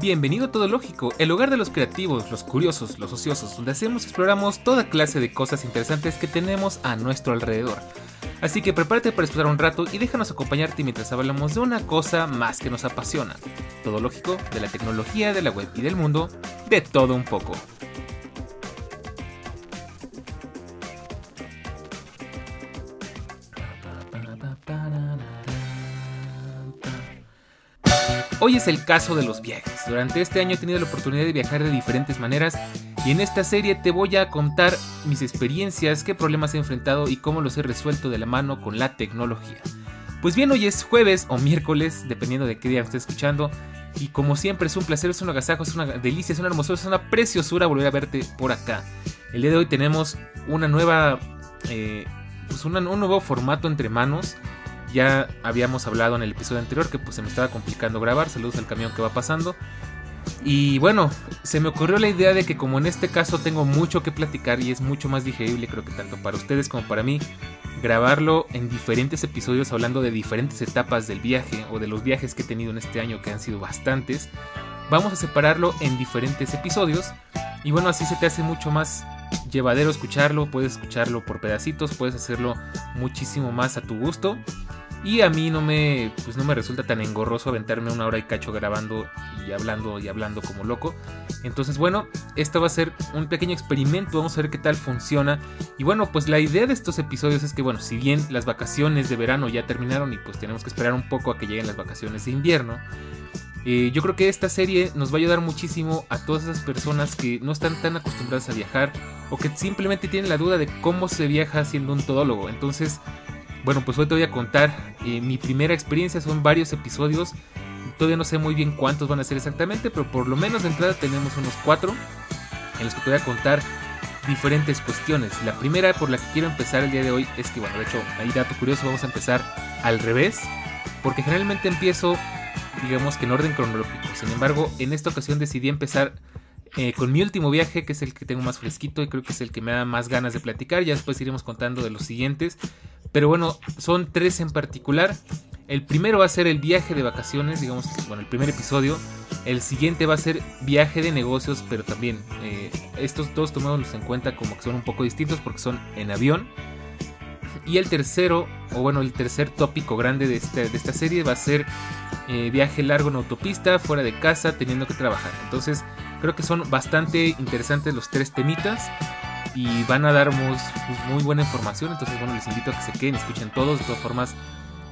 Bienvenido a Todo Lógico, el hogar de los creativos, los curiosos, los ociosos, donde hacemos y exploramos toda clase de cosas interesantes que tenemos a nuestro alrededor. Así que prepárate para explorar un rato y déjanos acompañarte mientras hablamos de una cosa más que nos apasiona. Todo lógico, de la tecnología, de la web y del mundo, de todo un poco. Es el caso de los viajes. Durante este año he tenido la oportunidad de viajar de diferentes maneras y en esta serie te voy a contar mis experiencias, qué problemas he enfrentado y cómo los he resuelto de la mano con la tecnología. Pues bien, hoy es jueves o miércoles, dependiendo de qué día estés escuchando. Y como siempre es un placer, es un agasajo, es una delicia, es una hermosura, es una preciosura volver a verte por acá. El día de hoy tenemos una nueva, eh, pues un nuevo formato entre manos ya habíamos hablado en el episodio anterior que pues se me estaba complicando grabar. Saludos al camión que va pasando. Y bueno, se me ocurrió la idea de que como en este caso tengo mucho que platicar y es mucho más digerible creo que tanto para ustedes como para mí, grabarlo en diferentes episodios hablando de diferentes etapas del viaje o de los viajes que he tenido en este año que han sido bastantes, vamos a separarlo en diferentes episodios y bueno, así se te hace mucho más llevadero escucharlo, puedes escucharlo por pedacitos, puedes hacerlo muchísimo más a tu gusto. Y a mí no me, pues no me resulta tan engorroso aventarme una hora y cacho grabando y hablando y hablando como loco. Entonces, bueno, esto va a ser un pequeño experimento, vamos a ver qué tal funciona. Y bueno, pues la idea de estos episodios es que, bueno, si bien las vacaciones de verano ya terminaron y pues tenemos que esperar un poco a que lleguen las vacaciones de invierno, eh, yo creo que esta serie nos va a ayudar muchísimo a todas esas personas que no están tan acostumbradas a viajar o que simplemente tienen la duda de cómo se viaja siendo un todólogo. Entonces, bueno, pues hoy te voy a contar eh, mi primera experiencia, son varios episodios, todavía no sé muy bien cuántos van a ser exactamente, pero por lo menos de entrada tenemos unos cuatro en los que te voy a contar diferentes cuestiones. La primera por la que quiero empezar el día de hoy es que, bueno, de hecho, ahí dato curioso, vamos a empezar al revés, porque generalmente empiezo, digamos que en orden cronológico. Sin embargo, en esta ocasión decidí empezar eh, con mi último viaje, que es el que tengo más fresquito y creo que es el que me da más ganas de platicar. Ya después iremos contando de los siguientes. Pero bueno, son tres en particular. El primero va a ser el viaje de vacaciones, digamos bueno, el primer episodio. El siguiente va a ser viaje de negocios, pero también eh, estos dos tomados en cuenta como que son un poco distintos porque son en avión. Y el tercero, o bueno, el tercer tópico grande de, este, de esta serie va a ser eh, viaje largo en autopista, fuera de casa, teniendo que trabajar. Entonces, creo que son bastante interesantes los tres temitas y van a darnos pues, muy buena información. Entonces, bueno, les invito a que se queden, escuchen todos. De todas formas,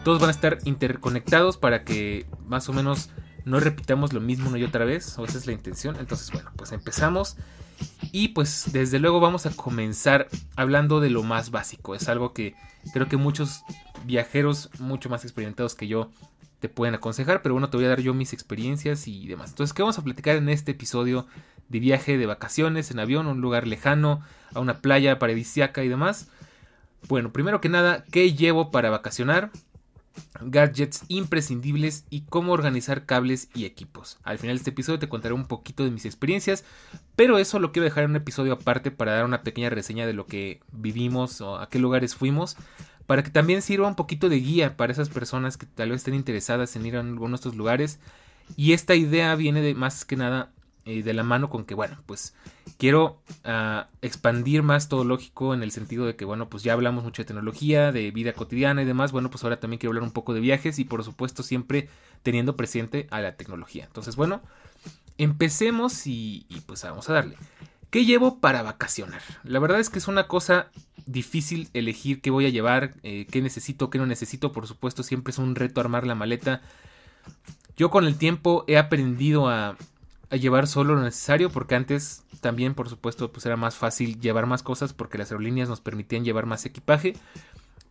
todos van a estar interconectados para que más o menos no repitamos lo mismo una y otra vez. O esa es la intención. Entonces, bueno, pues empezamos. Y pues desde luego vamos a comenzar hablando de lo más básico. Es algo que creo que muchos viajeros mucho más experimentados que yo te pueden aconsejar. Pero bueno, te voy a dar yo mis experiencias y demás. Entonces, ¿qué vamos a platicar en este episodio de viaje de vacaciones en avión a un lugar lejano, a una playa paradisiaca y demás. Bueno, primero que nada, ¿qué llevo para vacacionar? Gadgets imprescindibles y cómo organizar cables y equipos. Al final de este episodio te contaré un poquito de mis experiencias, pero eso lo quiero dejar en un episodio aparte para dar una pequeña reseña de lo que vivimos o a qué lugares fuimos, para que también sirva un poquito de guía para esas personas que tal vez estén interesadas en ir a alguno de estos lugares. Y esta idea viene de más que nada eh, de la mano con que, bueno, pues quiero ah, expandir más todo lógico en el sentido de que, bueno, pues ya hablamos mucho de tecnología, de vida cotidiana y demás. Bueno, pues ahora también quiero hablar un poco de viajes y por supuesto siempre teniendo presente a la tecnología. Entonces, bueno, empecemos y, pues vamos a darle. ¿Qué llevo para vacacionar? La verdad es que es una cosa difícil elegir qué voy a llevar, eh, qué necesito, qué no necesito. Por supuesto, siempre es un reto armar la maleta. Yo con el tiempo he aprendido a, llevar solo lo necesario porque antes también por supuesto pues era más fácil llevar más cosas porque las aerolíneas nos permitían llevar más equipaje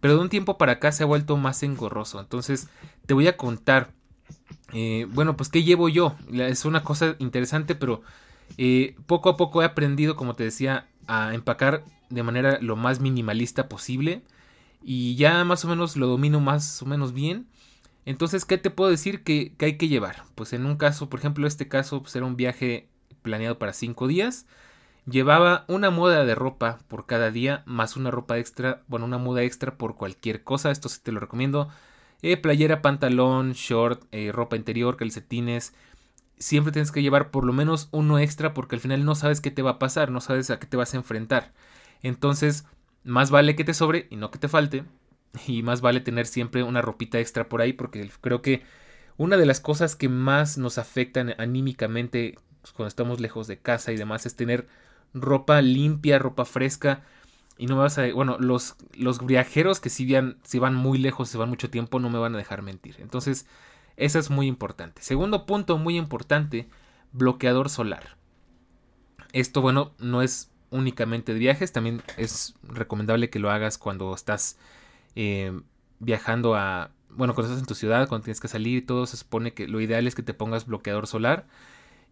pero de un tiempo para acá se ha vuelto más engorroso entonces te voy a contar eh, bueno pues qué llevo yo es una cosa interesante pero poco a poco he aprendido como te decía a empacar de manera lo más minimalista posible y ya más o menos lo domino más o menos bien entonces, ¿qué te puedo decir que, hay que llevar? Pues en un caso, por ejemplo, este caso pues era un viaje planeado para cinco días. Llevaba una muda de ropa por cada día, más una ropa extra, bueno, una muda extra por cualquier cosa. Esto sí te lo recomiendo. eh, playera, pantalón, short, eh, ropa interior, calcetines. Siempre tienes que llevar por lo menos uno extra porque al final no sabes qué te va a pasar, no sabes a qué te vas a enfrentar. Entonces, más vale que te sobre y no que te falte. Y más vale tener siempre una ropita extra por ahí porque creo que una de las cosas que más nos afectan anímicamente pues, cuando estamos lejos de casa y demás es tener ropa limpia, ropa fresca. Y no me vas a. Bueno, los, los viajeros que si, van, si van muy lejos, si van mucho tiempo, no me van a dejar mentir. Entonces, eso es muy importante. Segundo punto muy importante: bloqueador solar. Esto, bueno, no es únicamente de viajes, también es recomendable que lo hagas cuando estás eh, viajando a. Bueno, cuando estás en tu ciudad, cuando tienes que salir y todo, se supone que lo ideal es que te pongas bloqueador solar.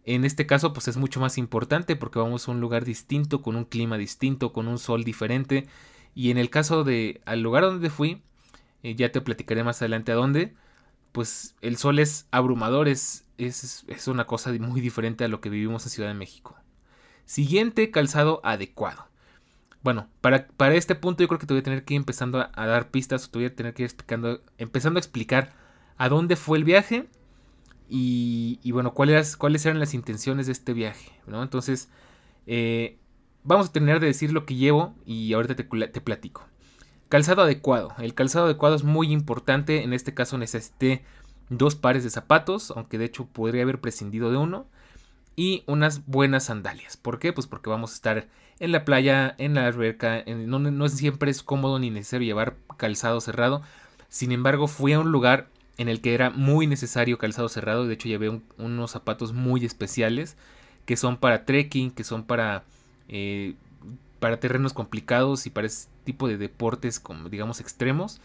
En este caso, pues es mucho más importante porque vamos a un lugar distinto, con un clima distinto, con un sol diferente. Y en el caso de al lugar donde fui, eh, ya te platicaré más adelante a dónde, pues el sol es abrumador, es, es, es, una cosa muy diferente a lo que vivimos en Ciudad de México. Siguiente, calzado adecuado. Bueno, para, para este punto yo creo que te voy a tener que ir empezando a, dar pistas, o te voy a tener que ir explicando, empezando a explicar a dónde fue el viaje y, bueno, ¿cuáles, cuáles eran las intenciones de este viaje. ¿no? Entonces, eh, vamos a terminar de decir lo que llevo y ahorita te, te, platico. Calzado adecuado. El calzado adecuado es muy importante. En este caso necesité dos pares de zapatos, aunque de hecho podría haber prescindido de uno. Y unas buenas sandalias. ¿Por qué? Pues porque vamos a estar en la playa, en la alberca. no, siempre es cómodo ni necesario llevar calzado cerrado. Sin embargo, fui a un lugar en el que era muy necesario calzado cerrado. De hecho, llevé unos zapatos muy especiales que son para trekking, que son para, eh, para terrenos complicados y para tipo de deportes, como digamos, extremos.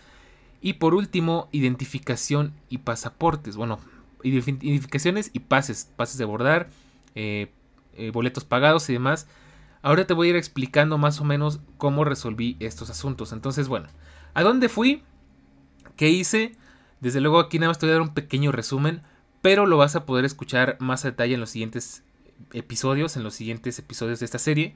Y por último, identificación y pasaportes. Bueno, identificaciones y pases, pases de abordar, eh, eh, boletos pagados y demás. Ahora te voy a ir explicando más o menos cómo resolví estos asuntos. Entonces, bueno, ¿a dónde fui? ¿Qué hice? Desde luego aquí nada más te voy a dar un pequeño resumen, pero lo vas a poder escuchar más a detalle en los siguientes episodios, en los siguientes episodios de esta serie.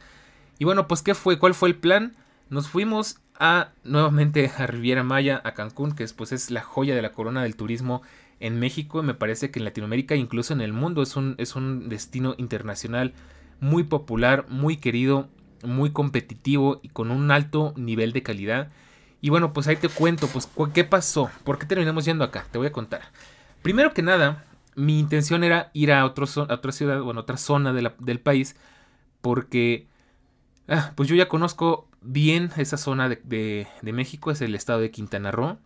Y bueno, pues ¿qué fue? ¿Cuál fue el plan? Nos fuimos a nuevamente a Riviera Maya, a Cancún, que pues es la joya de la corona del turismo en México, me parece que en Latinoamérica, incluso en el mundo, es un, es un destino internacional muy popular, muy querido, muy competitivo y con un alto nivel de calidad. Y bueno, pues ahí te cuento, pues, ¿qué pasó? ¿Por qué terminamos yendo acá? Te voy a contar. Primero que nada, mi intención era ir a otra ciudad, bueno, otra zona del país, porque, ah, pues yo ya conozco bien esa zona de, México, es el estado de Quintana Roo,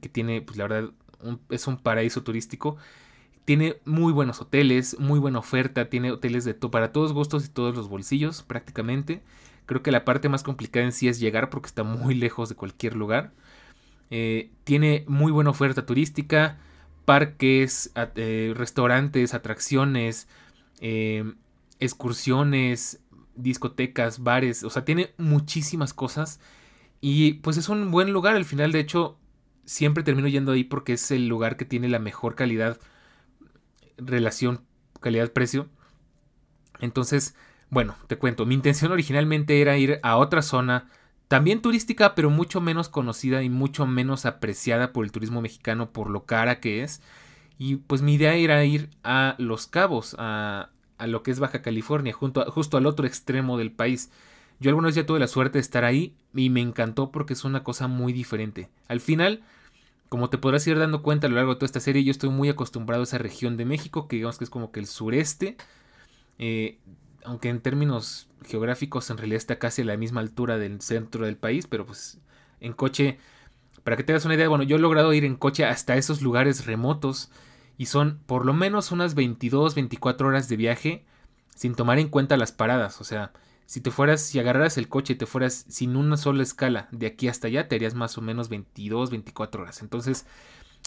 que tiene, pues la verdad, es un paraíso turístico. Tiene muy buenos hoteles, muy buena oferta, tiene hoteles de para todos gustos y todos los bolsillos prácticamente. Creo que la parte más complicada en sí es llegar porque está muy lejos de cualquier lugar. Eh, tiene muy buena oferta turística, parques, eh, restaurantes, atracciones, eh, excursiones, discotecas, bares, o sea, tiene muchísimas cosas y pues es un buen lugar. Al final, de hecho, siempre termino yendo ahí porque es el lugar que tiene la mejor calidad, relación calidad-precio. Entonces, bueno, te cuento, mi intención originalmente era ir a otra zona, también turística, pero mucho menos conocida y mucho menos apreciada por el turismo mexicano por lo cara que es. Y pues mi idea era ir a Los Cabos, a, a lo que es Baja California, junto justo al otro extremo del país. Yo alguna vez ya tuve la suerte de estar ahí y me encantó porque es una cosa muy diferente. Al final, como te podrás ir dando cuenta a lo largo de toda esta serie, yo estoy muy acostumbrado a esa región de México, que digamos que es como que el sureste. Eh, aunque en términos geográficos en realidad está casi a la misma altura del centro del país, pero pues en coche, para que te hagas una idea, bueno, yo he logrado ir en coche hasta esos lugares remotos y son por lo menos unas 22, 24 horas de viaje sin tomar en cuenta las paradas, o sea, si te fueras, si agarraras el coche y te fueras sin una sola escala de aquí hasta allá, te harías más o menos 22, 24 horas. Entonces,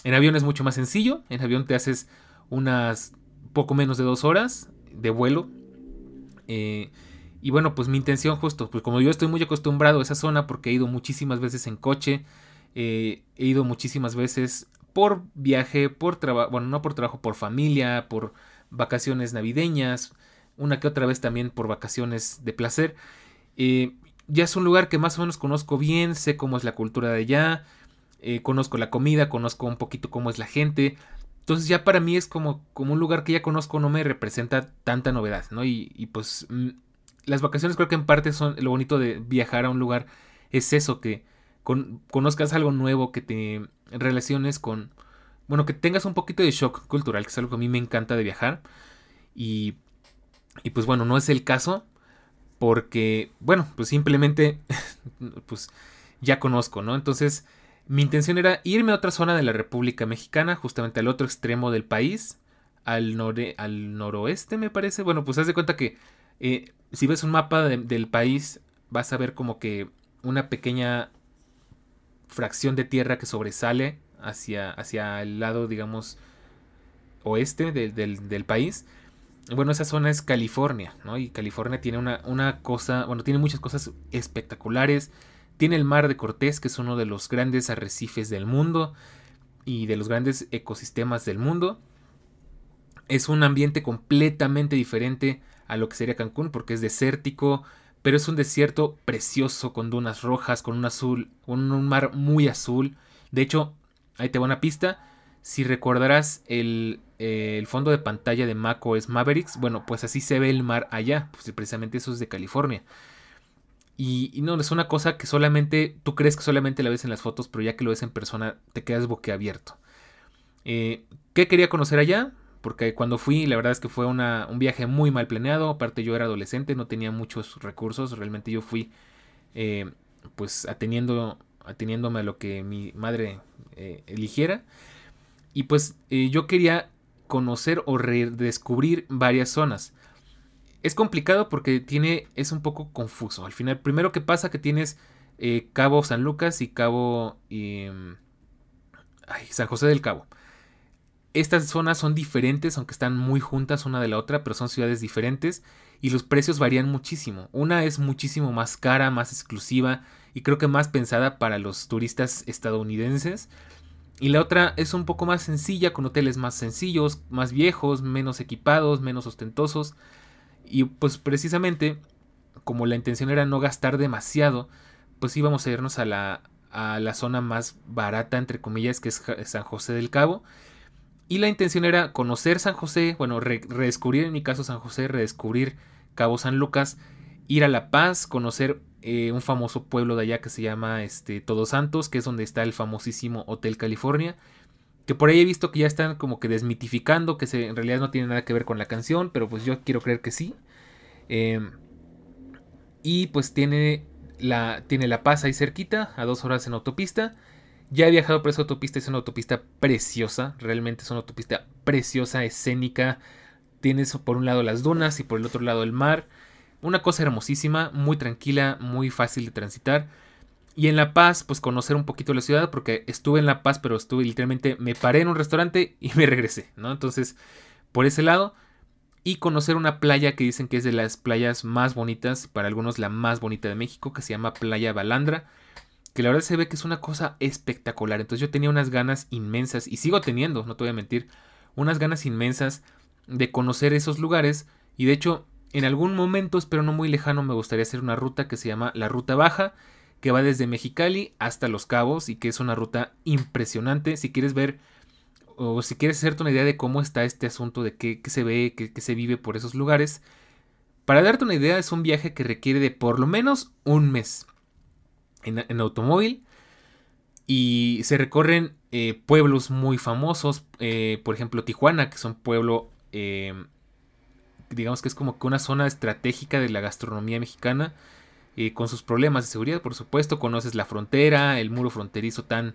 en avión es mucho más sencillo, en avión te haces unas poco menos de dos horas de vuelo. Eh, y bueno, pues mi intención justo, pues como yo estoy muy acostumbrado a esa zona porque he ido muchísimas veces en coche, eh, he ido muchísimas veces por viaje, por trabajo, bueno, no por trabajo, por familia, por vacaciones navideñas, una que otra vez también por vacaciones de placer. Eh, ya es un lugar que más o menos conozco bien, sé cómo es la cultura de allá, eh, conozco la comida, conozco un poquito cómo es la gente. Entonces ya para mí es como, como un lugar que ya conozco, no me representa tanta novedad, ¿no? Y, pues mm, las vacaciones creo que en parte son lo bonito de viajar a un lugar, es eso, que conozcas algo nuevo, que te relaciones con, bueno, que tengas un poquito de shock cultural, que es algo que a mí me encanta de viajar. Y, y pues bueno, no es el caso, porque, bueno, pues simplemente, pues ya conozco, ¿no? Entonces, mi intención era irme a otra zona de la República Mexicana, justamente al otro extremo del país, al, al noroeste me parece. Bueno, pues haz de cuenta que eh, si ves un mapa del país, vas a ver como que una pequeña fracción de tierra que sobresale hacia, hacia el lado, digamos, oeste del, país. Bueno, esa zona es California, ¿no? Y California tiene una, una cosa, bueno, tiene muchas cosas espectaculares tiene el mar de Cortés, que es uno de los grandes arrecifes del mundo y de los grandes ecosistemas del mundo. Es un ambiente completamente diferente a lo que sería Cancún porque es desértico, pero es un desierto precioso con dunas rojas, con un azul, con un mar muy azul. De hecho, ahí te va una pista. Si recordarás el, eh, fondo de pantalla de es Mavericks, bueno, pues así se ve el mar allá, pues precisamente eso es de California. Y, no, es una cosa que solamente, tú crees que solamente la ves en las fotos, pero ya que lo ves en persona te quedas boquiabierto. Eh, ¿Qué quería conocer allá? Porque cuando fui, la verdad es que fue una, un viaje muy mal planeado. Aparte yo era adolescente, no tenía muchos recursos. Realmente yo fui eh, pues ateniendo, ateniéndome a lo que mi madre eh, eligiera. Y pues yo quería conocer o redescubrir varias zonas es complicado porque tiene, es un poco confuso. Al final, primero que pasa que tienes eh, Cabo San Lucas y Cabo em, San José del Cabo. Estas zonas son diferentes, aunque están muy juntas una de la otra, pero son ciudades diferentes y los precios varían muchísimo. Una es muchísimo más cara, más exclusiva y creo que más pensada para los turistas estadounidenses. Y la otra es un poco más sencilla, con hoteles más sencillos, más viejos, menos equipados, menos ostentosos. Y pues precisamente, como la intención era no gastar demasiado, pues íbamos a irnos a la, a la zona más barata, entre comillas, que es San José del Cabo. Y la intención era conocer San José, bueno, redescubrir en mi caso San José, redescubrir Cabo San Lucas, ir a La Paz, conocer eh, un famoso pueblo de allá que se llama este, Todos Santos, que es donde está el famosísimo Hotel California. Que por ahí he visto que ya están como que desmitificando, que en realidad no tiene nada que ver con la canción, pero pues yo quiero creer que sí. Em, y pues tiene la, tiene la Paz ahí cerquita, a dos horas en autopista. Ya he viajado por esa autopista, es una autopista preciosa, realmente es una autopista preciosa, escénica. Tienes por un lado las dunas y por el otro lado el mar. Una cosa hermosísima, muy tranquila, muy fácil de transitar. Y en La Paz, pues conocer un poquito la ciudad, porque estuve en La Paz, pero estuve literalmente, me paré en un restaurante y me regresé, ¿no? Entonces, por ese lado, y conocer una playa que dicen que es de las playas más bonitas, para algunos la más bonita de México, que se llama Playa Balandra, que la verdad se ve que es una cosa espectacular. Entonces yo tenía unas ganas inmensas, y sigo teniendo, no te voy a mentir, unas ganas inmensas de conocer esos lugares, y de hecho, en algún momento, espero no muy lejano, me gustaría hacer una ruta que se llama la Ruta Baja, que va desde Mexicali hasta Los Cabos y que es una ruta impresionante. Si quieres ver o si quieres hacerte una idea de cómo está este asunto, de qué, se ve, qué, se vive por esos lugares, para darte una idea es un viaje que requiere de por lo menos un mes en, automóvil y se recorren eh, pueblos muy famosos, eh, por ejemplo Tijuana, que es un pueblo, eh, digamos que es como que una zona estratégica de la gastronomía mexicana con sus problemas de seguridad, por supuesto, conoces la frontera, el muro fronterizo tan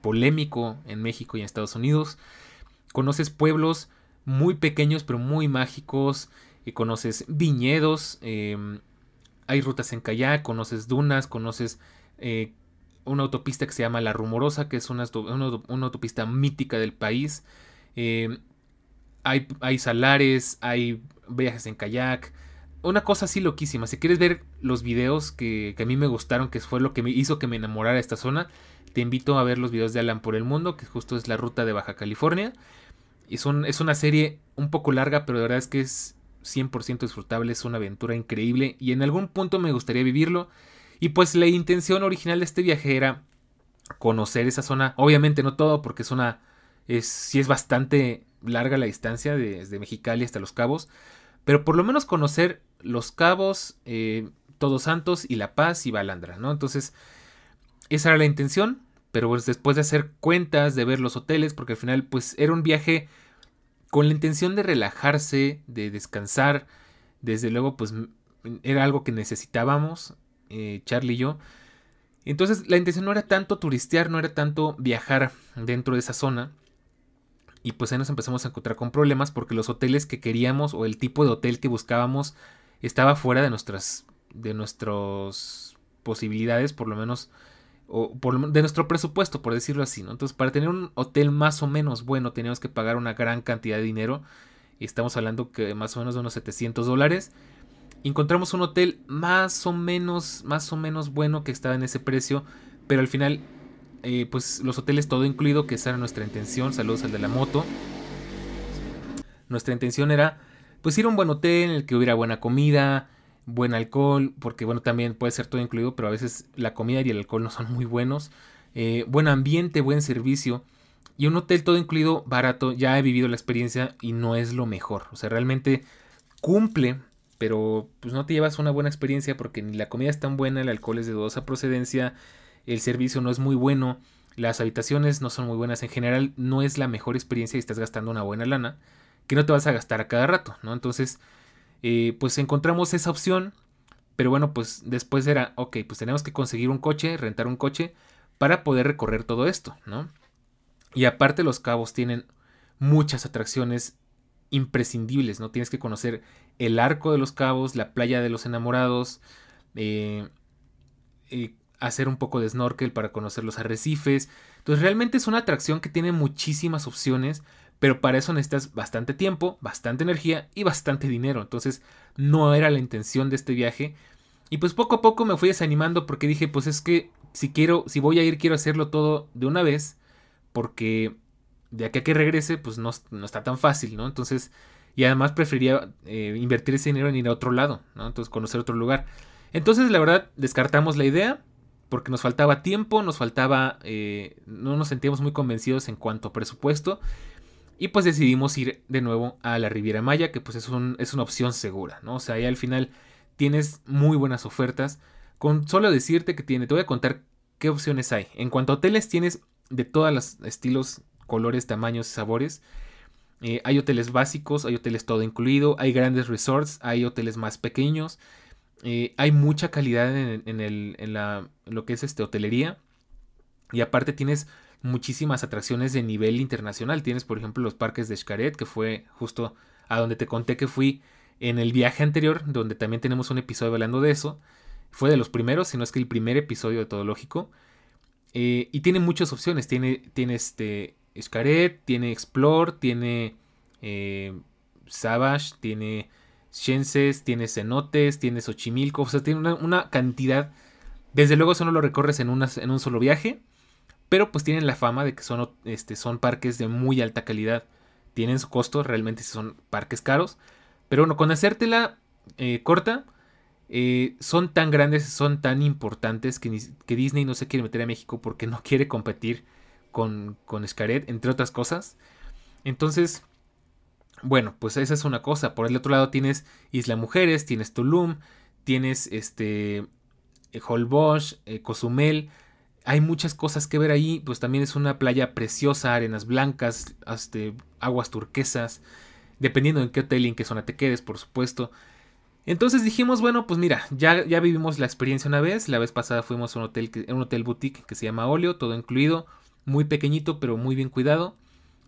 polémico en México y en Estados Unidos, conoces pueblos muy pequeños pero muy mágicos, y conoces viñedos, hay rutas en kayak, conoces dunas, conoces eh, una autopista que se llama La Rumorosa, que es una, autopista mítica del país. Em, hay, salares, hay viajes en kayak, una cosa así loquísima. Si quieres ver los videos que, a mí me gustaron, que fue lo que me hizo que me enamorara de esta zona, te invito a ver los videos de Alan por el Mundo, que justo es la ruta de Baja California. Y son, es una serie un poco larga, pero de verdad es que es 100% disfrutable, es una aventura increíble y en algún punto me gustaría vivirlo. Y pues la intención original de este viaje era conocer esa zona. Obviamente no todo, porque es una. Es, sí es bastante larga la distancia desde Mexicali hasta Los Cabos. Pero por lo menos conocer Los Cabos, eh, Todos Santos y La Paz y Balandra, ¿no? Entonces, esa era la intención. Pero pues, después de hacer cuentas, de ver los hoteles, porque al final, pues era un viaje con la intención de relajarse, de descansar. Desde luego, pues era algo que necesitábamos, eh, Charlie y yo. Entonces la intención no era tanto turistear, no era tanto viajar dentro de esa zona. Y pues ahí nos empezamos a encontrar con problemas porque los hoteles que queríamos o el tipo de hotel que buscábamos estaba fuera de nuestras de nuestras posibilidades, por lo menos o por, de nuestro presupuesto, por decirlo así, ¿no? Entonces, para tener un hotel más o menos bueno, teníamos que pagar una gran cantidad de dinero. Y estamos hablando que más o menos de unos 700 dólares encontramos un hotel más o menos, más o menos bueno que estaba en ese precio, pero al final, eh, pues los hoteles todo incluido, que esa era nuestra intención, saludos al de la moto. Nuestra intención era, pues ir a un buen hotel en el que hubiera buena comida, buen alcohol, porque bueno, también puede ser todo incluido, pero a veces la comida y el alcohol no son muy buenos. Eh, buen ambiente, buen servicio. Y un hotel todo incluido, barato, ya he vivido la experiencia y no es lo mejor. O sea, realmente cumple pero pues no te llevas una buena experiencia porque ni la comida es tan buena, el alcohol es de dudosa procedencia, el servicio no es muy bueno, las habitaciones no son muy buenas, en general no es la mejor experiencia y estás gastando una buena lana que no te vas a gastar a cada rato, ¿no? Entonces, eh, pues encontramos esa opción, pero bueno, pues después era, ok, pues tenemos que conseguir un coche, rentar un coche para poder recorrer todo esto, ¿no? Y aparte los cabos tienen muchas atracciones imprescindibles, ¿no? Tienes que conocer el arco de los cabos, la playa de los enamorados, eh, hacer un poco de snorkel para conocer los arrecifes. Entonces realmente es una atracción que tiene muchísimas opciones, pero para eso necesitas bastante tiempo, bastante energía y bastante dinero. Entonces no era la intención de este viaje. Y pues poco a poco me fui desanimando porque dije, pues es que si quiero, si voy a ir, quiero hacerlo todo de una vez, porque de aquí a que regrese, pues no, está tan fácil, ¿no? Entonces, y además preferiría eh, invertir ese dinero en ir a otro lado, ¿no? Entonces, conocer otro lugar. Entonces, la verdad, descartamos la idea porque nos faltaba tiempo, nos faltaba, eh, no nos sentíamos muy convencidos en cuanto a presupuesto. Y pues decidimos ir de nuevo a la Riviera Maya, que pues es, un, es una opción segura, ¿no? O sea, ahí al final tienes muy buenas ofertas. Con solo decirte que tiene, te voy a contar qué opciones hay. En cuanto a hoteles, tienes de todos los estilos colores, tamaños y sabores. Eh, hay hoteles básicos, hay hoteles todo incluido, hay grandes resorts, hay hoteles más pequeños. Eh, hay mucha calidad en, el, en, la, lo que es este, hotelería. Y aparte tienes muchísimas atracciones de nivel internacional. Tienes, por ejemplo, los parques de Xcaret, que fue justo a donde te conté que fui en el viaje anterior, donde también tenemos un episodio hablando de eso. Fue de los primeros, si no es que el primer episodio de Todo Lógico. Eh, y tiene muchas opciones. Tiene, tiene este, Xcaret, tiene Explore, tiene eh, Savage, tiene Shenses, tiene Cenotes, tiene Xochimilco, o sea, tiene una, cantidad. Desde luego eso no lo recorres en, en un solo viaje, pero pues tienen la fama de que son, este, son parques de muy alta calidad. Tienen su costo, realmente son parques caros. Pero bueno, con hacértela eh, corta, eh, son tan grandes, son tan importantes que, que, Disney no se quiere meter a México porque no quiere competir con, con entre otras cosas. Entonces, bueno, pues esa es una cosa. Por el otro lado tienes Isla Mujeres, tienes Tulum, tienes este Holbox, eh, Cozumel. Hay muchas cosas que ver ahí. Pues también es una playa preciosa, arenas blancas, este, aguas turquesas. Dependiendo en qué hotel y en qué zona te quedes, por supuesto. Entonces dijimos, bueno, pues mira, ya, ya vivimos la experiencia una vez. La vez pasada fuimos a un hotel, un hotel boutique que se llama Olio, todo incluido muy pequeñito pero muy bien cuidado.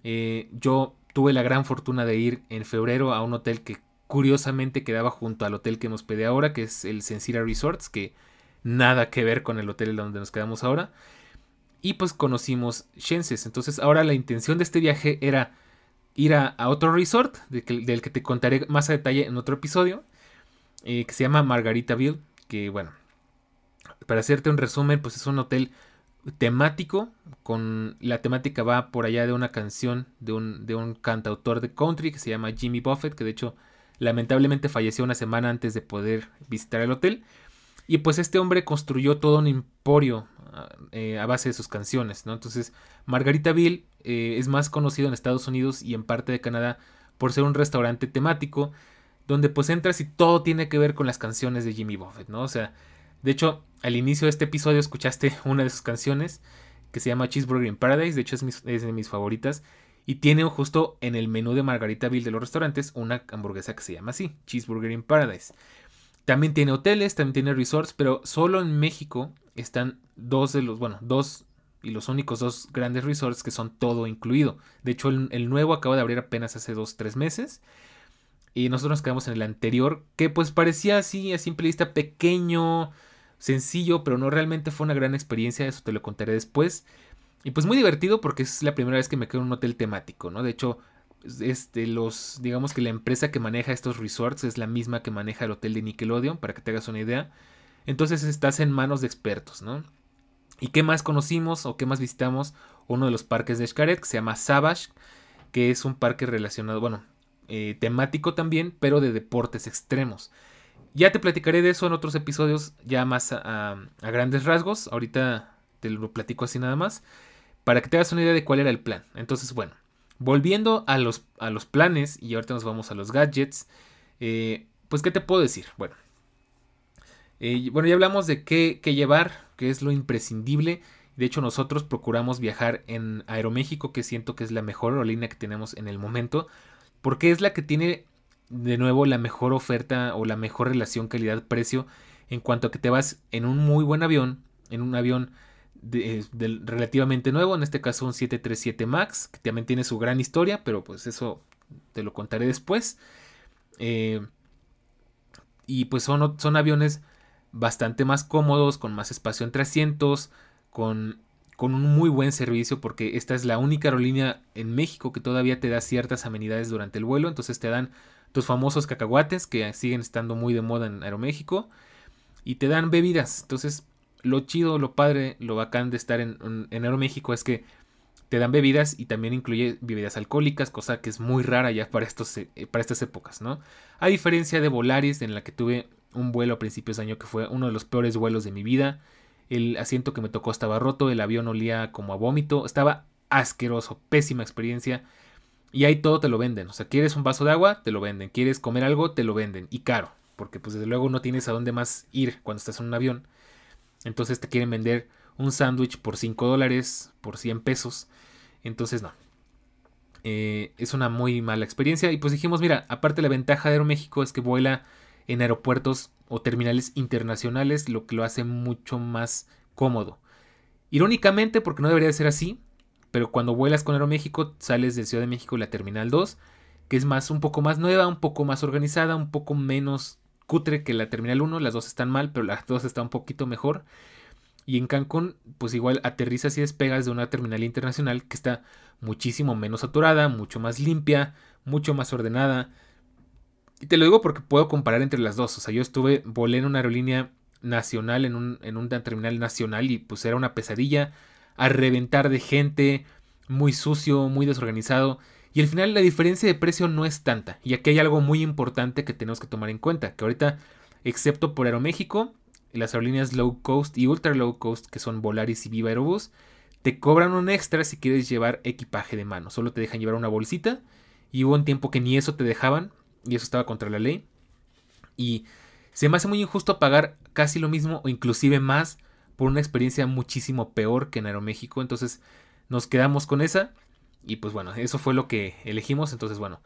Eh, yo tuve la gran fortuna de ir en febrero a un hotel que curiosamente quedaba junto al hotel que nos pedí ahora, que es el Sensira Resorts, que nada que ver con el hotel donde nos quedamos ahora. Y pues conocimos Shenses. Entonces ahora la intención de este viaje era ir a, otro resort, del que te contaré más a detalle en otro episodio, eh, que se llama Margaritaville, que bueno, para hacerte un resumen, pues es un hotel temático, con la temática va por allá de una canción de un, de un cantautor de country que se llama Jimmy Buffett, que de hecho lamentablemente falleció una semana antes de poder visitar el hotel. Y pues este hombre construyó todo un emporio eh, a base de sus canciones, ¿no? Entonces, Margaritaville eh, es más conocido en Estados Unidos y en parte de Canadá por ser un restaurante temático donde pues entras y todo tiene que ver con las canciones de Jimmy Buffett, ¿no? O sea, de hecho, al inicio de este episodio escuchaste una de sus canciones que se llama Cheeseburger in Paradise, de hecho es, es de mis favoritas, y tiene Justo en el menú de Margaritaville de los restaurantes una hamburguesa que se llama así, Cheeseburger in Paradise. También tiene hoteles, también tiene resorts, pero solo en México están dos de los, bueno, dos y los únicos dos grandes resorts que son todo incluido. De hecho, el, nuevo acaba de abrir apenas hace dos, tres meses. Y nosotros nos quedamos en el anterior, que pues parecía así a simple vista pequeño, sencillo, pero no realmente fue una gran experiencia, eso te lo contaré después. Y pues muy divertido porque es la primera vez que me quedo en un hotel temático, ¿no? De hecho, este, los, digamos que la empresa que maneja estos resorts es la misma que maneja el hotel de Nickelodeon, para que te hagas una idea. Entonces estás en manos de expertos, ¿no? ¿Y qué más conocimos o qué más visitamos? Uno de los parques de Xcaret que se llama Savage, que es un parque relacionado, bueno, eh, temático también, pero de deportes extremos. Ya te platicaré de eso en otros episodios, ya más a grandes rasgos. Ahorita te lo platico así nada más para que te hagas una idea de cuál era el plan. Entonces, bueno, volviendo a los, a los planes, y ahorita nos vamos a los gadgets, eh, pues, ¿qué te puedo decir? Bueno, eh, bueno, ya hablamos de qué, qué llevar, qué es lo imprescindible. De hecho, nosotros procuramos viajar en Aeroméxico, que siento que es la mejor aerolínea que tenemos en el momento, porque es la que tiene de nuevo la mejor oferta o la mejor relación calidad-precio en cuanto a que te vas en un muy buen avión, en un avión relativamente nuevo, en este caso un 737 MAX, que también tiene su gran historia, pero pues eso te lo contaré después. Eh, y pues son, son aviones bastante más cómodos, con más espacio entre asientos, con, con un muy buen servicio, porque esta es la única aerolínea en México que todavía te da ciertas amenidades durante el vuelo, entonces te dan tus famosos cacahuates que siguen estando muy de moda en Aeroméxico y te dan bebidas, entonces lo chido, lo padre, lo bacán de estar en, en Aeroméxico es que te dan bebidas y también incluye bebidas alcohólicas, cosa que es muy rara ya para, estos, eh, para estas épocas, ¿no? A diferencia de Volaris, en la que tuve un vuelo a principios de año que fue uno de los peores vuelos de mi vida. El asiento que me tocó estaba roto, el avión olía como a vómito, estaba asqueroso, pésima experiencia. Y ahí todo te lo venden. O sea, quieres un vaso de agua, te lo venden. Quieres comer algo, te lo venden. Y caro. Porque pues desde luego no tienes a dónde más ir cuando estás en un avión. Entonces te quieren vender un sándwich por 5 dólares, por 100 pesos. Entonces no. Eh, es una muy mala experiencia. Y pues dijimos, mira, aparte la ventaja de Aeroméxico es que vuela en aeropuertos o terminales internacionales, lo que lo hace mucho más cómodo. Irónicamente, porque no debería ser así, pero cuando vuelas con Aeroméxico sales de Ciudad de México la Terminal 2, que es más un poco más nueva, un poco más organizada, un poco menos cutre que la Terminal 1, las dos están mal, pero las dos están un poquito mejor. Y en Cancún, pues igual aterrizas y despegas de una terminal internacional que está muchísimo menos saturada, mucho más limpia, mucho más ordenada. Y te lo digo porque puedo comparar entre las dos. O sea, yo estuve, volé en una aerolínea nacional, en, un, en una terminal nacional y pues era una pesadilla, a reventar de gente, muy sucio, muy desorganizado. Y al final la diferencia de precio no es tanta. Y aquí hay algo muy importante que tenemos que tomar en cuenta. Que ahorita, excepto por Aeroméxico, las aerolíneas low cost y ultra low cost, que son Volaris y Viva Aerobus, te cobran un extra si quieres llevar equipaje de mano. Solo te dejan llevar una bolsita. Y hubo un tiempo que ni eso te dejaban. Y eso estaba contra la ley. Y se me hace muy injusto pagar casi lo mismo o inclusive más por una experiencia muchísimo peor que en Aeroméxico. Entonces nos quedamos con esa. Y pues bueno, eso fue lo que elegimos. Entonces, bueno,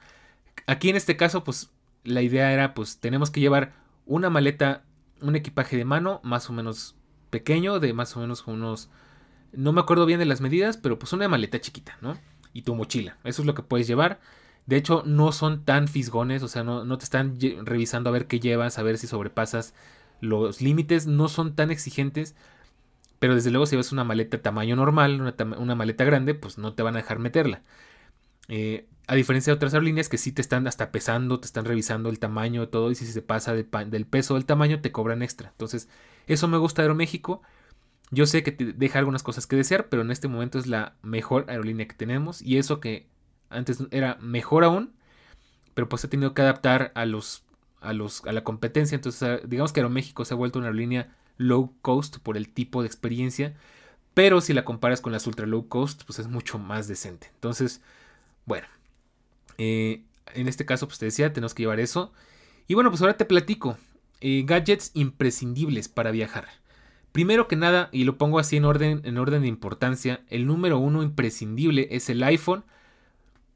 aquí en este caso, pues la idea era, pues tenemos que llevar una maleta, un equipaje de mano más o menos pequeño, de más o menos unos... No me acuerdo bien de las medidas, pero pues una maleta chiquita, ¿no? Y tu mochila. Eso es lo que puedes llevar. De hecho, no son tan fisgones, o sea, no, no te están revisando a ver qué llevas, a ver si sobrepasas los límites, no son tan exigentes. Pero desde luego si ves una maleta tamaño normal, una, maleta grande, pues no te van a dejar meterla. Eh, a diferencia de otras aerolíneas que sí te están hasta pesando, te están revisando el tamaño, todo, y si se pasa del peso del tamaño, te cobran extra. Entonces, eso me gusta de Aeroméxico. Yo sé que te deja algunas cosas que desear, pero en este momento es la mejor aerolínea que tenemos. Y eso que antes era mejor aún, pero pues he tenido que adaptar a los a, los, a la competencia. Entonces, digamos que Aeroméxico se ha vuelto una aerolínea low cost por el tipo de experiencia. Pero si la comparas con las ultra low cost, pues es mucho más decente. Entonces, bueno. Eh, en este caso, pues te decía, tenemos que llevar eso. Y bueno, pues ahora te platico. Eh, gadgets imprescindibles para viajar. Primero que nada, y lo pongo así en orden, en orden de importancia, el número uno imprescindible es el iPhone,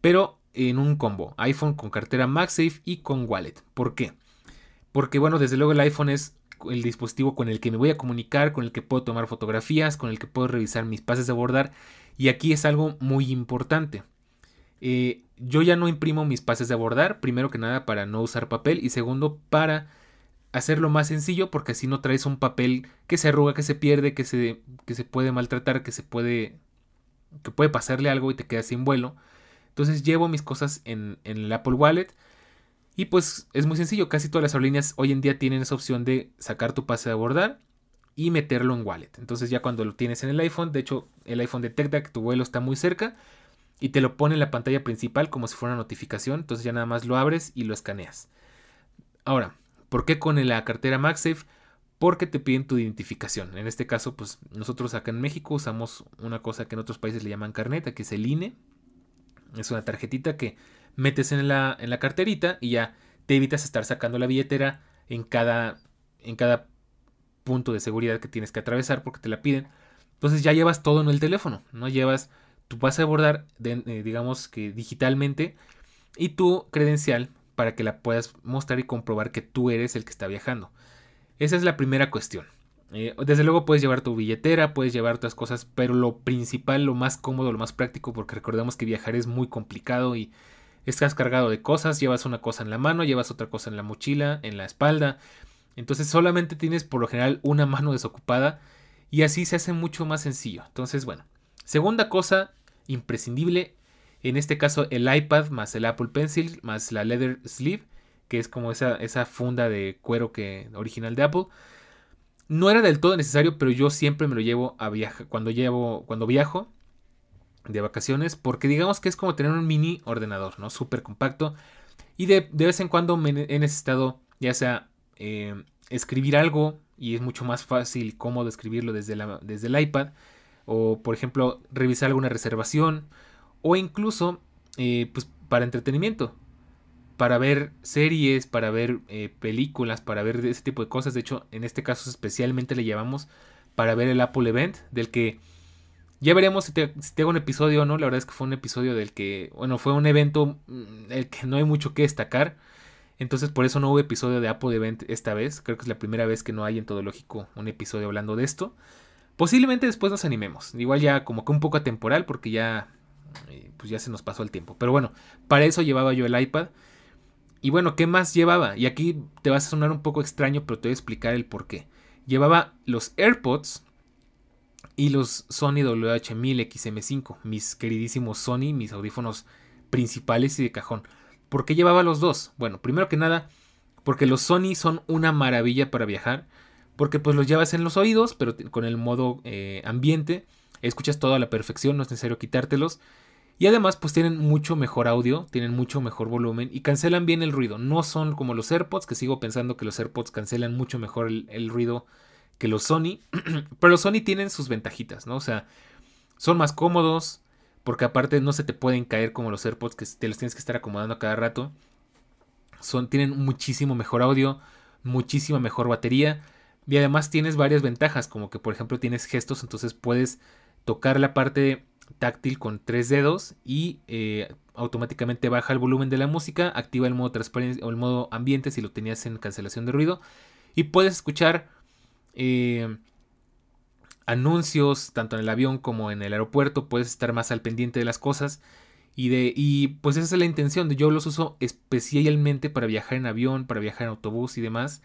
pero en un combo. iPhone con cartera MagSafe y con wallet. ¿Por qué? Porque bueno, desde luego el iPhone es el dispositivo con el que me voy a comunicar, con el que puedo tomar fotografías, con el que puedo revisar mis pases de abordar. Y aquí es algo muy importante. Eh, yo ya no imprimo mis pases de abordar, primero que nada para no usar papel y segundo para hacerlo más sencillo porque así no traes un papel que se arruga, que se pierde, que se, que se puede maltratar, que se puede que puede pasarle algo y te queda sin vuelo. Entonces llevo mis cosas en el Apple Wallet y pues es muy sencillo, casi todas las aerolíneas hoy en día tienen esa opción de sacar tu pase de abordar y meterlo en wallet. Entonces ya cuando lo tienes en el iPhone, de hecho el iPhone detecta que tu vuelo está muy cerca y te lo pone en la pantalla principal como si fuera una notificación, entonces ya nada más lo abres y lo escaneas. Ahora, ¿por qué con la cartera MagSafe? Porque te piden tu identificación. En este caso, pues nosotros acá en México usamos una cosa que en otros países le llaman carneta, que es el INE. Es una tarjetita que metes en la, en la carterita y ya te evitas estar sacando la billetera en cada, en cada punto de seguridad que tienes que atravesar porque te la piden. Entonces ya llevas todo en el teléfono, ¿no? Llevas tu pase de abordar, eh, digamos que digitalmente, y tu credencial para que la puedas mostrar y comprobar que tú eres el que está viajando. Esa es la primera cuestión. Eh, desde luego puedes llevar tu billetera, puedes llevar otras cosas, pero lo principal, lo más cómodo, lo más práctico, porque recordemos que viajar es muy complicado y estás cargado de cosas, llevas una cosa en la mano, llevas otra cosa en la mochila, en la espalda. Entonces solamente tienes por lo general una mano desocupada y así se hace mucho más sencillo. Entonces, bueno. Segunda cosa imprescindible, en este caso el iPad más el Apple Pencil más la leather sleeve, que es como esa, esa funda de cuero que original de Apple. No era del todo necesario, pero yo siempre me lo llevo a viajar cuando llevo cuando viajo de vacaciones, porque digamos que es como tener un mini ordenador, ¿no? Súper compacto. Y de, vez en cuando me he necesitado, ya sea eh, escribir algo, y es mucho más fácil y cómodo escribirlo desde, desde el iPad, o por ejemplo, revisar alguna reservación, o incluso, eh, pues para entretenimiento, para ver series, para ver eh, películas, para ver ese tipo de cosas. De hecho, en este caso especialmente le llevamos para ver el Apple Event, del que ya veremos si te, hago un episodio o no. La verdad es que fue un episodio del que, bueno, fue un evento mm, el que no hay mucho que destacar. Entonces por eso no hubo episodio de Apple Event esta vez. Creo que es la primera vez que no hay en todo lógico un episodio hablando de esto. Posiblemente después nos animemos. Igual ya como que un poco atemporal porque ya, eh, pues ya se nos pasó el tiempo. Pero bueno, para eso llevaba yo el iPad. Y bueno, ¿qué más llevaba? Y aquí te vas a sonar un poco extraño, pero te voy a explicar el por qué. Llevaba los AirPods y los Sony WH-1000 XM5, mis queridísimos Sony, mis audífonos principales y de cajón. ¿Por qué llevaba los dos? Bueno, primero que nada, porque los Sony son una maravilla para viajar, porque pues los llevas en los oídos, pero con el modo eh, ambiente, escuchas todo a la perfección, no es necesario quitártelos. Y además pues tienen mucho mejor audio, tienen mucho mejor volumen y cancelan bien el ruido. No son como los AirPods, que sigo pensando que los AirPods cancelan mucho mejor el ruido que los Sony. Pero los Sony tienen sus ventajitas, ¿no? O sea, son más cómodos. Porque aparte no se te pueden caer como los AirPods que te los tienes que estar acomodando a cada rato. Son, tienen muchísimo mejor audio, muchísima mejor batería. Y además tienes varias ventajas, como que por ejemplo tienes gestos, entonces puedes tocar la parte táctil con tres dedos y eh, automáticamente baja el volumen de la música, activa el modo transparencia o el modo ambiente si lo tenías en cancelación de ruido y puedes escuchar eh, anuncios, tanto en el avión como en el aeropuerto, puedes estar más al pendiente de las cosas. Y, de, y pues esa es la intención. Yo los uso especialmente para viajar en avión, para viajar en autobús y demás.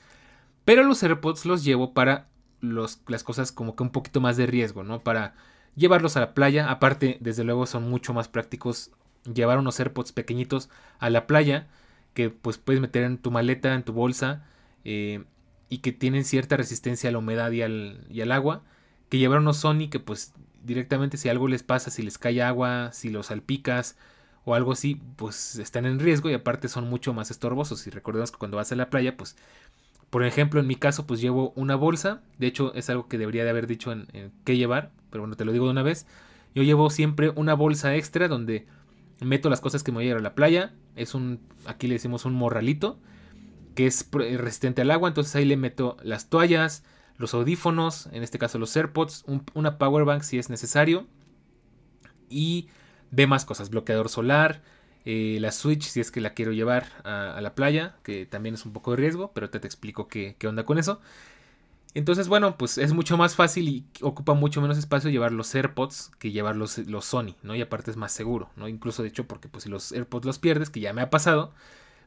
Pero los AirPods los llevo para los, las cosas como que un poquito más de riesgo, ¿no? Para llevarlos a la playa. Aparte, desde luego son mucho más prácticos llevar unos AirPods pequeñitos a la playa que pues puedes meter en tu maleta, en tu bolsa. Eh, y que tienen cierta resistencia a la humedad y al, y al agua, que llevaron unos Sony que pues directamente si algo les pasa, si les cae agua, si los salpicas o algo así, pues están en riesgo y aparte son mucho más estorbosos. Y recordemos que cuando vas a la playa, pues, por ejemplo, en mi caso, pues llevo una bolsa. De hecho, es algo que debería de haber dicho en, qué llevar, pero bueno, te lo digo de una vez. Yo llevo siempre una bolsa extra donde meto las cosas que me voy a llevar a la playa. Es un, aquí le decimos un morralito, que es resistente al agua. Entonces ahí le meto las toallas, los audífonos, en este caso los AirPods, una power bank si es necesario. Y más cosas, bloqueador solar, eh, la Switch si es que la quiero llevar a, la playa, que también es un poco de riesgo, pero te, te explico qué, onda con eso. Entonces, bueno, pues es mucho más fácil y ocupa mucho menos espacio llevar los AirPods que llevar los, los, Sony, ¿no? Y aparte es más seguro, ¿no? Incluso de hecho, porque pues si los AirPods los pierdes, que ya me ha pasado,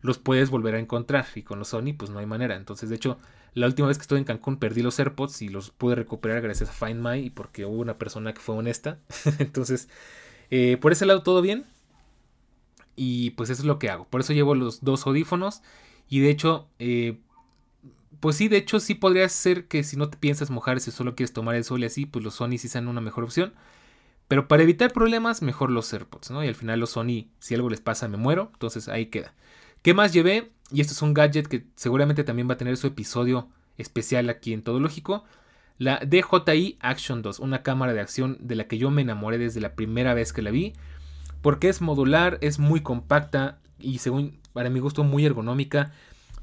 los puedes volver a encontrar. Y con los Sony, pues no hay manera. Entonces, de hecho, la última vez que estuve en Cancún perdí los AirPods y los pude recuperar gracias a Find My y porque hubo una persona que fue honesta. Entonces, eh, por ese lado todo bien. Y pues eso es lo que hago. Por eso llevo los dos audífonos. Y de hecho, eh, pues sí, de hecho sí podría ser que si no te piensas mojar, si solo quieres tomar el sol y así, pues los Sony sí sean una mejor opción. Pero para evitar problemas, mejor los AirPods, ¿no? Y al final los Sony, si algo les pasa, me muero. Entonces ahí queda. ¿Qué más llevé? Y esto es un gadget que seguramente también va a tener su episodio especial aquí en Todo Lógico. La DJI Action 2, una cámara de acción de la que yo me enamoré desde la primera vez que la vi, porque es modular, es muy compacta y según para mi gusto muy ergonómica,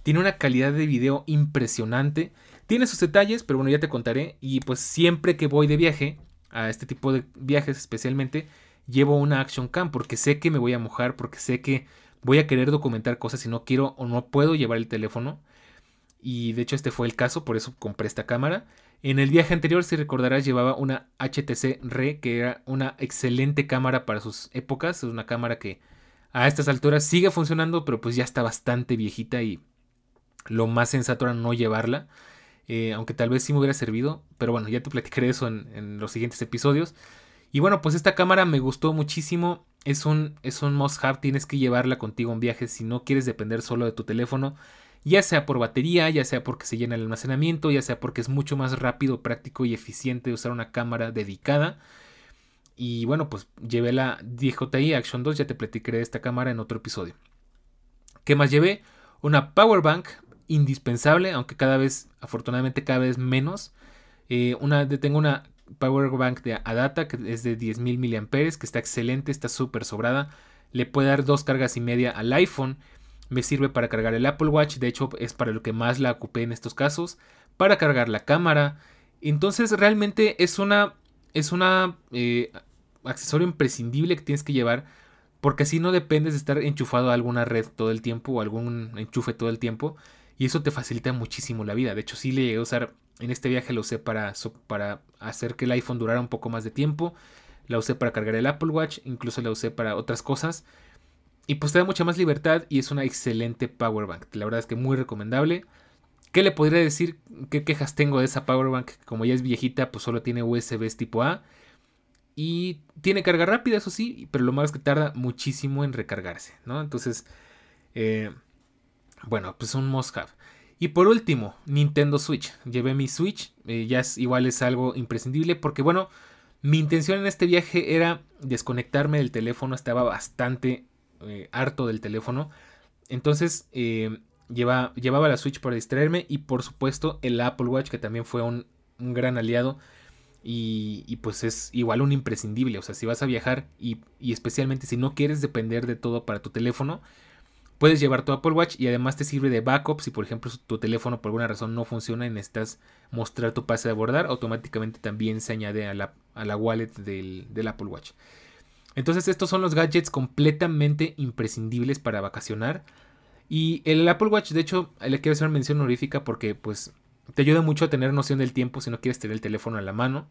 tiene una calidad de video impresionante, tiene sus detalles, pero bueno, ya te contaré y pues siempre que voy de viaje, a este tipo de viajes especialmente, llevo una Action Cam porque sé que me voy a mojar, porque sé que voy a querer documentar cosas si no quiero o no puedo llevar el teléfono. Y de hecho este fue el caso, por eso compré esta cámara. En el viaje anterior, si recordarás, llevaba una HTC RE, que era una excelente cámara para sus épocas. Es una cámara que a estas alturas sigue funcionando, pero pues ya está bastante viejita y lo más sensato era no llevarla. Eh, aunque tal vez sí me hubiera servido, pero bueno, ya te platicaré eso en, los siguientes episodios. Y bueno, pues esta cámara me gustó muchísimo. Es un, es un must tienes que llevarla contigo en viaje si no quieres depender solo de tu teléfono ya sea por batería, ya sea porque se llena el almacenamiento, ya sea porque es mucho más rápido, práctico y eficiente usar una cámara dedicada. Y bueno, pues llevé la DJI Action 2, ya te platicaré de esta cámara en otro episodio. ¿Qué más llevé? Una power bank indispensable, aunque cada vez, afortunadamente cada vez menos. Eh, una, tengo una power bank de Adata que es de 10.000 mAh, que está excelente, está súper sobrada. Le puede dar dos cargas y media al iPhone me sirve para cargar el Apple Watch, de hecho es para lo que más la ocupé en estos casos, para cargar la cámara. Entonces realmente es una, es una eh, accesorio imprescindible que tienes que llevar porque así no dependes de estar enchufado a alguna red todo el tiempo o algún enchufe todo el tiempo y eso te facilita muchísimo la vida. De hecho sí le llegué a usar, en este viaje lo usé para, para hacer que el iPhone durara un poco más de tiempo, la usé para cargar el Apple Watch, incluso la usé para otras cosas. Y pues te da mucha más libertad y es una excelente power bank. La verdad es que muy recomendable. ¿Qué le podría decir? ¿Qué quejas tengo de esa power bank? Como ya es viejita, pues solo tiene USB tipo A. Y tiene carga rápida, eso sí, pero lo malo es que tarda muchísimo en recargarse, ¿no? Entonces, eh, bueno, pues un must. Y por último, Nintendo Switch. Llevé mi Switch, eh, ya es, igual es algo imprescindible porque, bueno, mi intención en este viaje era desconectarme del teléfono, estaba bastante eh, harto del teléfono. Entonces eh, lleva, llevaba la Switch para distraerme y por supuesto el Apple Watch que también fue un, gran aliado. Y, pues es igual un imprescindible. O sea, si vas a viajar y, especialmente si no quieres depender de todo para tu teléfono, puedes llevar tu Apple Watch y además te sirve de backup. Si por ejemplo tu teléfono por alguna razón no funciona y necesitas mostrar tu pase de abordar, automáticamente también se añade a la, a la wallet del, del Apple Watch. Entonces estos son los gadgets completamente imprescindibles para vacacionar. Y el Apple Watch, de hecho, le quiero hacer una mención honorífica porque pues te ayuda mucho a tener noción del tiempo si no quieres tener el teléfono a la mano.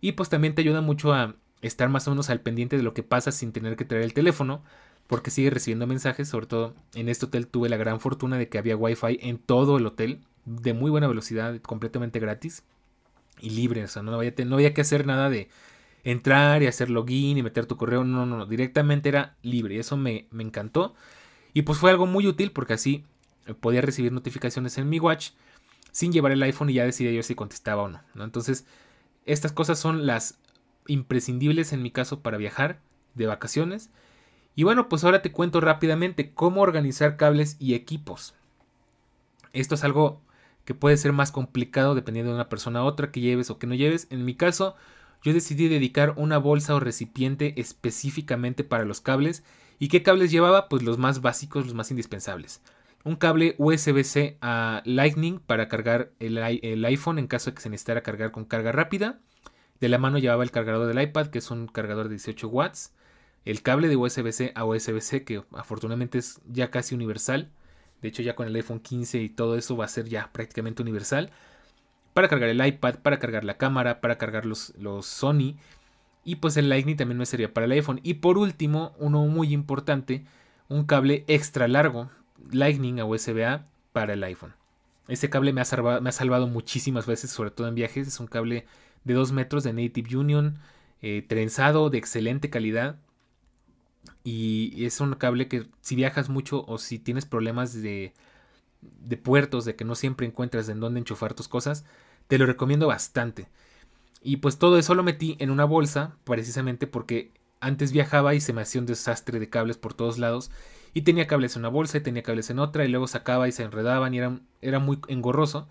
Y pues también te ayuda mucho a estar más o menos al pendiente de lo que pasa sin tener que traer el teléfono. Porque sigue recibiendo mensajes. Sobre todo en este hotel tuve la gran fortuna de que había wifi en todo el hotel. De muy buena velocidad, completamente gratis. Y libre. O sea, no había, no había que hacer nada de entrar y hacer login y meter tu correo. No, no, no. Directamente era libre. Y eso me, encantó. Y pues fue algo muy útil porque así eh, podía recibir notificaciones en mi watch sin llevar el iPhone y ya decidía yo si contestaba o no. Entonces, estas cosas son las imprescindibles en mi caso para viajar de vacaciones. Y bueno, pues ahora te cuento rápidamente cómo organizar cables y equipos. Esto es algo que puede ser más complicado dependiendo de una persona a otra que lleves o que no lleves. En mi caso, yo decidí dedicar una bolsa o recipiente específicamente para los cables. ¿Y qué cables llevaba? Pues los más básicos, los más indispensables. Un cable USB-C a Lightning para cargar el, el, iPhone en caso de que se necesitara cargar con carga rápida. De la mano llevaba el cargador del iPad, que es un cargador de 18 watts. El cable de USB-C a USB-C, que afortunadamente es ya casi universal. De hecho, ya con el iPhone 15 y todo eso va a ser ya prácticamente universal para cargar el iPad, para cargar la cámara, para cargar los, los Sony. Y pues el Lightning también me sería para el iPhone. Y por último, uno muy importante, un cable extra largo, Lightning a USB-A para el iPhone. Ese cable me ha, salvado, me ha, salvado, muchísimas veces, sobre todo en viajes. Es un cable de 2 metros de Native Union, eh, trenzado, de excelente calidad. Y es un cable que si viajas mucho o si tienes problemas de, de puertos, de que no siempre encuentras en dónde enchufar tus cosas, te lo recomiendo bastante. Y pues todo eso lo metí en una bolsa, precisamente porque antes viajaba y se me hacía un desastre de cables por todos lados. Y tenía cables en una bolsa y tenía cables en otra y luego sacaba y se enredaban y era, era muy engorroso.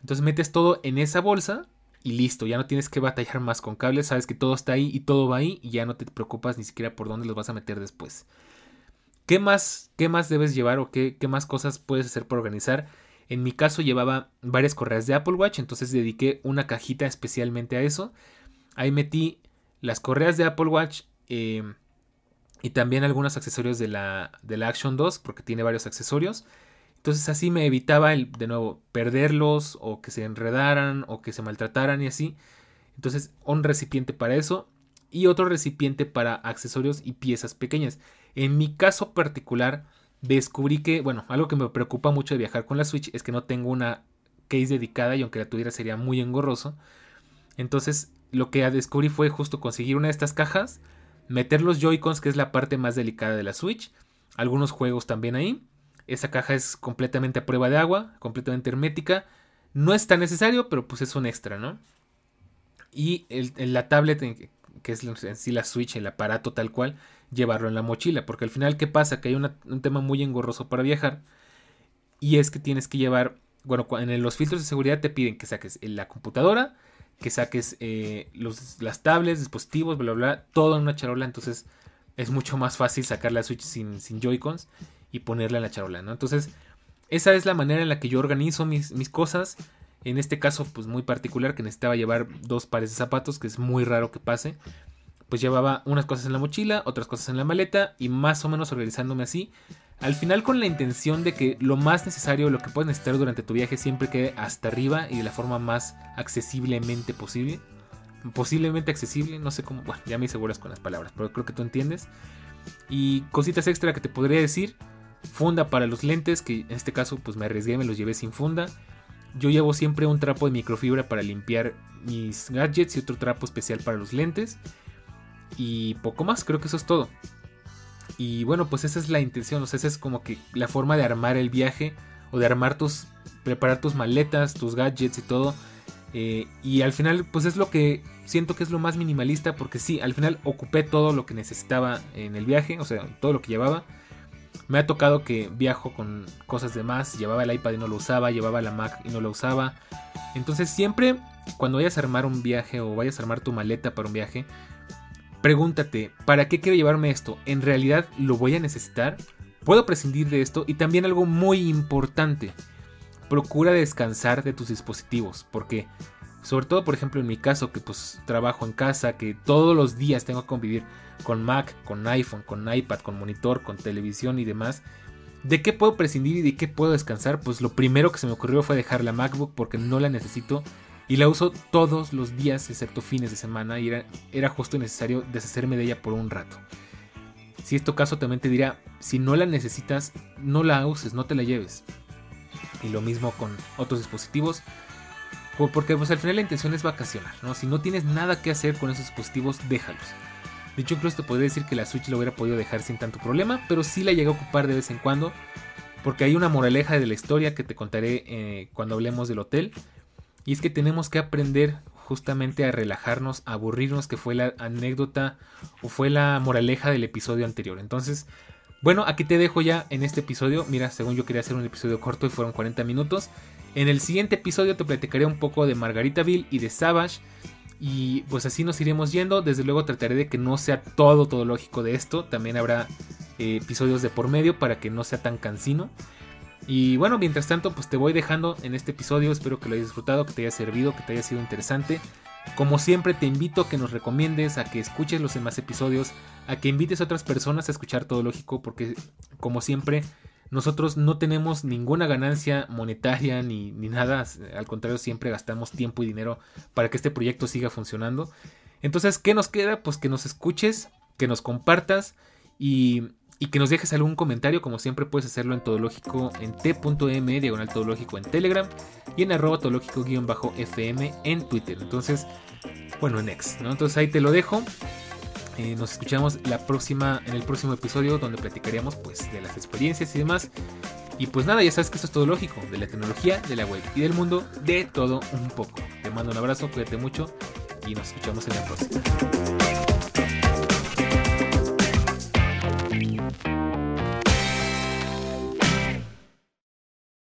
Entonces metes todo en esa bolsa y listo, ya no tienes que batallar más con cables, sabes que todo está ahí y todo va ahí y ya no te preocupas ni siquiera por dónde los vas a meter después. ¿Qué más, qué más debes llevar o qué, qué más cosas puedes hacer para organizar? En mi caso llevaba varias correas de Apple Watch, entonces dediqué una cajita especialmente a eso. Ahí metí las correas de Apple Watch eh, y también algunos accesorios de la, de la Action 2, porque tiene varios accesorios. Entonces así me evitaba el, de nuevo perderlos o que se enredaran o que se maltrataran y así. Entonces un recipiente para eso y otro recipiente para accesorios y piezas pequeñas. En mi caso particular, descubrí que, bueno, algo que me preocupa mucho de viajar con la Switch es que no tengo una case dedicada y aunque la tuviera sería muy engorroso. Entonces, lo que descubrí fue justo conseguir una de estas cajas, meter los Joy-Cons, que es la parte más delicada de la Switch, algunos juegos también ahí. Esa caja es completamente a prueba de agua, completamente hermética. No es tan necesario, pero pues es un extra, ¿no? Y la tablet que es en sí la Switch, el aparato tal cual, llevarlo en la mochila. Porque al final, ¿qué pasa? Que hay un tema muy engorroso para viajar. Y es que tienes que llevar, bueno, en los filtros de seguridad te piden que saques la computadora, que saques eh, las tablets, dispositivos, bla, bla, bla, todo en una charola. Entonces es mucho más fácil sacar la Switch sin, sin Joy-Cons y ponerla en la charola, ¿no? Entonces, esa es la manera en la que yo organizo mis, mis cosas. En este caso, pues muy particular, que necesitaba llevar dos pares de zapatos, que es muy raro que pase. Pues llevaba unas cosas en la mochila, otras cosas en la maleta y más o menos organizándome así. Al final con la intención de que lo más necesario, lo que puedes necesitar durante tu viaje siempre quede hasta arriba y de la forma más accesiblemente posible. Posiblemente accesible, no sé cómo, bueno, ya me hice bolas con las palabras, pero creo que tú entiendes. Y cositas extra que te podría decir. Funda para los lentes, que en este caso pues me arriesgué, me los llevé sin funda. Yo llevo siempre un trapo de microfibra para limpiar mis gadgets y otro trapo especial para los lentes. Y poco más, creo que eso es todo. Y bueno, pues esa es la intención, o sea, esa es como que la forma de armar el viaje o de armar tus, preparar tus maletas, tus gadgets y todo. Eh, y al final, pues es lo que siento que es lo más minimalista porque sí, al final ocupé todo lo que necesitaba en el viaje, o sea, todo lo que llevaba. Me ha tocado que viajo con cosas de más, llevaba el iPad y no lo usaba, llevaba la Mac y no lo usaba. Entonces siempre cuando vayas a armar un viaje o vayas a armar tu maleta para un viaje, pregúntate, ¿para qué quiero llevarme esto? ¿En realidad lo voy a necesitar? ¿Puedo prescindir de esto? Y también algo muy importante, procura descansar de tus dispositivos, porque sobre todo por ejemplo en mi caso que pues trabajo en casa, que todos los días tengo que convivir con Mac, con iPhone, con iPad, con monitor, con televisión y demás. ¿De qué puedo prescindir y de qué puedo descansar? Pues lo primero que se me ocurrió fue dejar la MacBook porque no la necesito y la uso todos los días excepto fines de semana y era, era justo necesario deshacerme de ella por un rato. Si esto caso también te dirá, si no la necesitas, no la uses, no te la lleves. Y lo mismo con otros dispositivos, porque pues al final la intención es vacacionar, ¿no? Si no tienes nada que hacer con esos dispositivos, déjalos. De hecho, incluso te podría decir que la Switch lo hubiera podido dejar sin tanto problema, pero sí la llegué a ocupar de vez en cuando, porque hay una moraleja de la historia que te contaré eh, cuando hablemos del hotel, y es que tenemos que aprender justamente a relajarnos, a aburrirnos, que fue la anécdota o fue la moraleja del episodio anterior. Entonces, bueno, aquí te dejo ya en este episodio. Mira, según yo quería hacer un episodio corto y fueron 40 minutos. En el siguiente episodio te platicaré un poco de Margaritaville y de Savage. Y pues así nos iremos yendo. Desde luego trataré de que no sea todo, todo lógico de esto. También habrá eh, episodios de por medio para que no sea tan cansino. Y bueno, mientras tanto, pues te voy dejando en este episodio. Espero que lo hayas disfrutado, que te haya servido, que te haya sido interesante. Como siempre, te invito a que nos recomiendes, a que escuches los demás episodios, a que invites a otras personas a escuchar Todo Lógico, porque como siempre, nosotros no tenemos ninguna ganancia monetaria ni, ni nada. Al contrario, siempre gastamos tiempo y dinero para que este proyecto siga funcionando. Entonces, ¿qué nos queda? Pues que nos escuches, que nos compartas y y que nos dejes algún comentario, como siempre puedes hacerlo en Todológico en t.m, diagonal Todológico en Telegram y en arroba todológico-fm en Twitter. Entonces, bueno, en X, ¿no? Entonces ahí te lo dejo. Eh, nos escuchamos la próxima, en el próximo episodio donde platicaremos pues de las experiencias y demás. Y pues nada, ya sabes que esto es todo lógico, de la tecnología, de la web y del mundo, de todo un poco. Te mando un abrazo, cuídate mucho y nos escuchamos en la próxima. Редактор субтитров А.Семкин Корректор А.Егорова